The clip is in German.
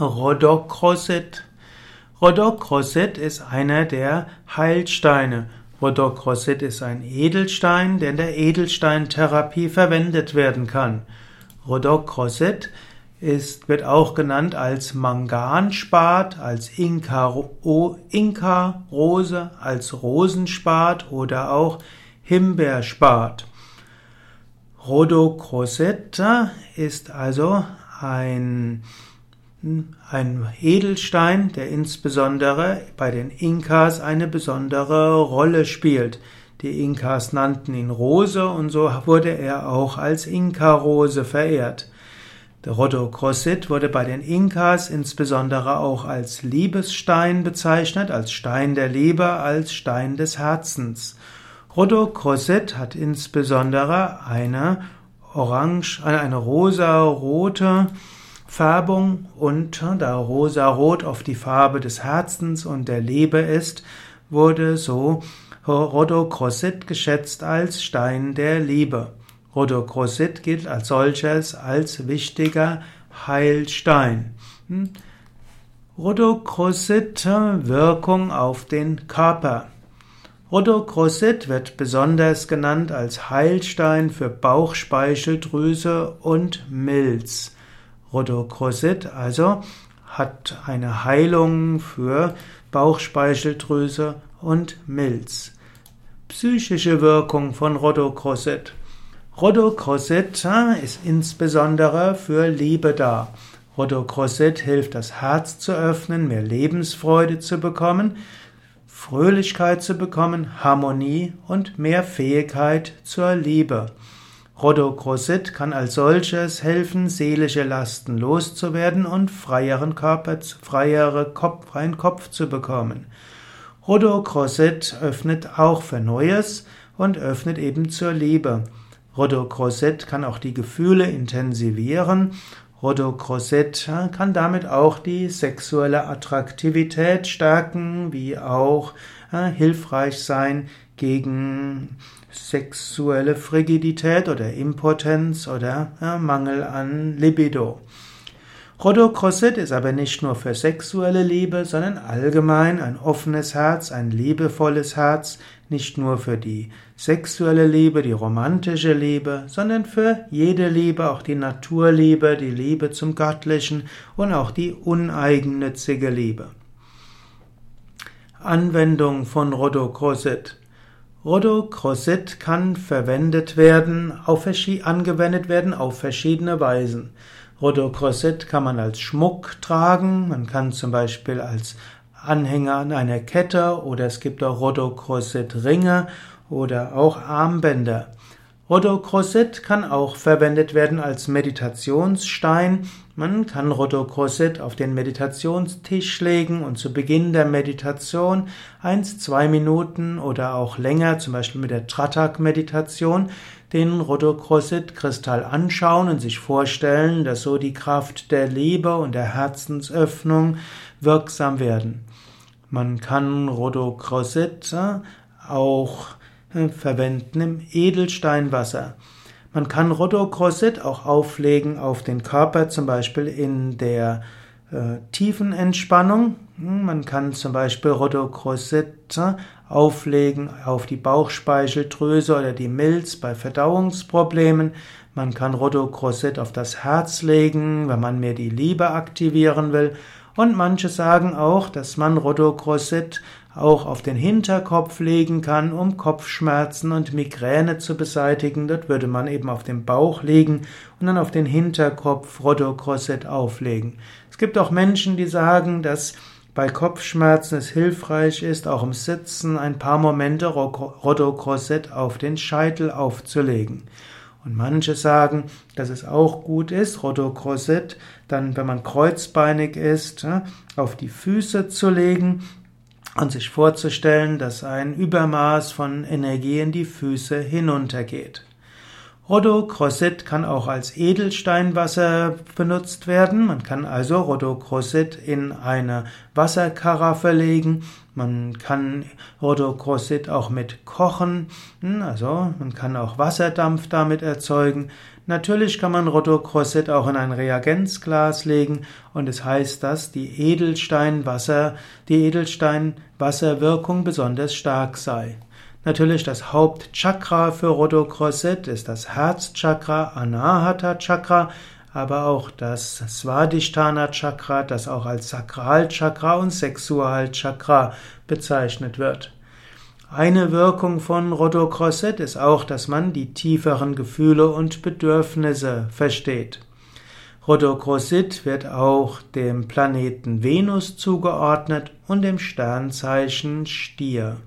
Rhodocroset. Rhodocroset ist einer der Heilsteine. Rhodocroset ist ein Edelstein, der in der Edelsteintherapie verwendet werden kann. Rhodocroset ist, wird auch genannt als Manganspat, als Inka-Rose, Inka als Rosenspat oder auch Himbeerspat. Rhodocroset ist also ein ein Edelstein, der insbesondere bei den Inkas eine besondere Rolle spielt. Die Inkas nannten ihn Rose und so wurde er auch als Inka-Rose verehrt. Der Rhodocrosit wurde bei den Inkas insbesondere auch als Liebesstein bezeichnet, als Stein der Liebe, als Stein des Herzens. Rhodocrosit hat insbesondere eine orange, eine rosa-rote Färbung und äh, da rosarot oft die Farbe des Herzens und der Liebe ist, wurde so Rhodocrosit geschätzt als Stein der Liebe. Rhodocrosit gilt als solches als wichtiger Heilstein. Hm? Rhodocrosit äh, Wirkung auf den Körper. Rhodocrosit wird besonders genannt als Heilstein für Bauchspeicheldrüse und Milz. Rhodocrosit also hat eine Heilung für Bauchspeicheldrüse und Milz. Psychische Wirkung von Rhodocrosit. Rhodocrosit ist insbesondere für Liebe da. Rhodocrosit hilft, das Herz zu öffnen, mehr Lebensfreude zu bekommen, Fröhlichkeit zu bekommen, Harmonie und mehr Fähigkeit zur Liebe. Rhodocrosit kann als solches helfen, seelische Lasten loszuwerden und freieren Körper, freiere Kopf, freien Kopf zu bekommen. Rhodocrosit öffnet auch für Neues und öffnet eben zur Liebe. Rhodocrosit kann auch die Gefühle intensivieren. Rhodocrosit kann damit auch die sexuelle Attraktivität stärken, wie auch äh, hilfreich sein gegen sexuelle Frigidität oder Impotenz oder ja, Mangel an Libido. Rhodocrossit ist aber nicht nur für sexuelle Liebe, sondern allgemein ein offenes Herz, ein liebevolles Herz, nicht nur für die sexuelle Liebe, die romantische Liebe, sondern für jede Liebe, auch die Naturliebe, die Liebe zum Göttlichen und auch die uneigennützige Liebe. Anwendung von Rhodocrossit Rhodocrosit kann verwendet werden, auf, angewendet werden auf verschiedene Weisen. Rhodocrosit kann man als Schmuck tragen, man kann zum Beispiel als Anhänger an einer Kette oder es gibt auch Rhodocrosit-Ringe oder auch Armbänder. Rhodocrosit kann auch verwendet werden als Meditationsstein. Man kann Rhodocrosit auf den Meditationstisch legen und zu Beginn der Meditation eins, zwei Minuten oder auch länger, zum Beispiel mit der Tratak-Meditation, den Rhodocrosit-Kristall anschauen und sich vorstellen, dass so die Kraft der Liebe und der Herzensöffnung wirksam werden. Man kann Rhodocrosit äh, auch verwenden im Edelsteinwasser. Man kann Rhodocrossit auch auflegen auf den Körper, zum Beispiel in der äh, tiefen Entspannung. Hm, man kann zum Beispiel Rhodocrossit äh, auflegen auf die Bauchspeicheldrüse oder die Milz bei Verdauungsproblemen. Man kann Rhodocrossit auf das Herz legen, wenn man mehr die Liebe aktivieren will. Und manche sagen auch, dass man Rhodocrossit auch auf den Hinterkopf legen kann, um Kopfschmerzen und Migräne zu beseitigen. Dort würde man eben auf den Bauch legen und dann auf den Hinterkopf Rodokroset auflegen. Es gibt auch Menschen, die sagen, dass bei Kopfschmerzen es hilfreich ist, auch im Sitzen ein paar Momente Rodokroset auf den Scheitel aufzulegen. Und manche sagen, dass es auch gut ist, Rodokroset, dann, wenn man kreuzbeinig ist, auf die Füße zu legen und sich vorzustellen, dass ein Übermaß von Energie in die Füße hinuntergeht. Rhodocrosit kann auch als Edelsteinwasser benutzt werden. Man kann also Rhodocrosit in eine Wasserkaraffe legen. Man kann Rhodocrosit auch mit kochen. Hm, also man kann auch Wasserdampf damit erzeugen. Natürlich kann man Rhodocrosit auch in ein Reagenzglas legen und es heißt, dass die Edelsteinwasser, die Edelsteinwasserwirkung besonders stark sei. Natürlich das Hauptchakra für Rhodocrosset ist das Herzchakra, Anahata Chakra, aber auch das Svadhisthana Chakra, das auch als Sakralchakra und Sexualchakra bezeichnet wird. Eine Wirkung von Rhodocrosset ist auch, dass man die tieferen Gefühle und Bedürfnisse versteht. Rhodocrossit wird auch dem Planeten Venus zugeordnet und dem Sternzeichen Stier.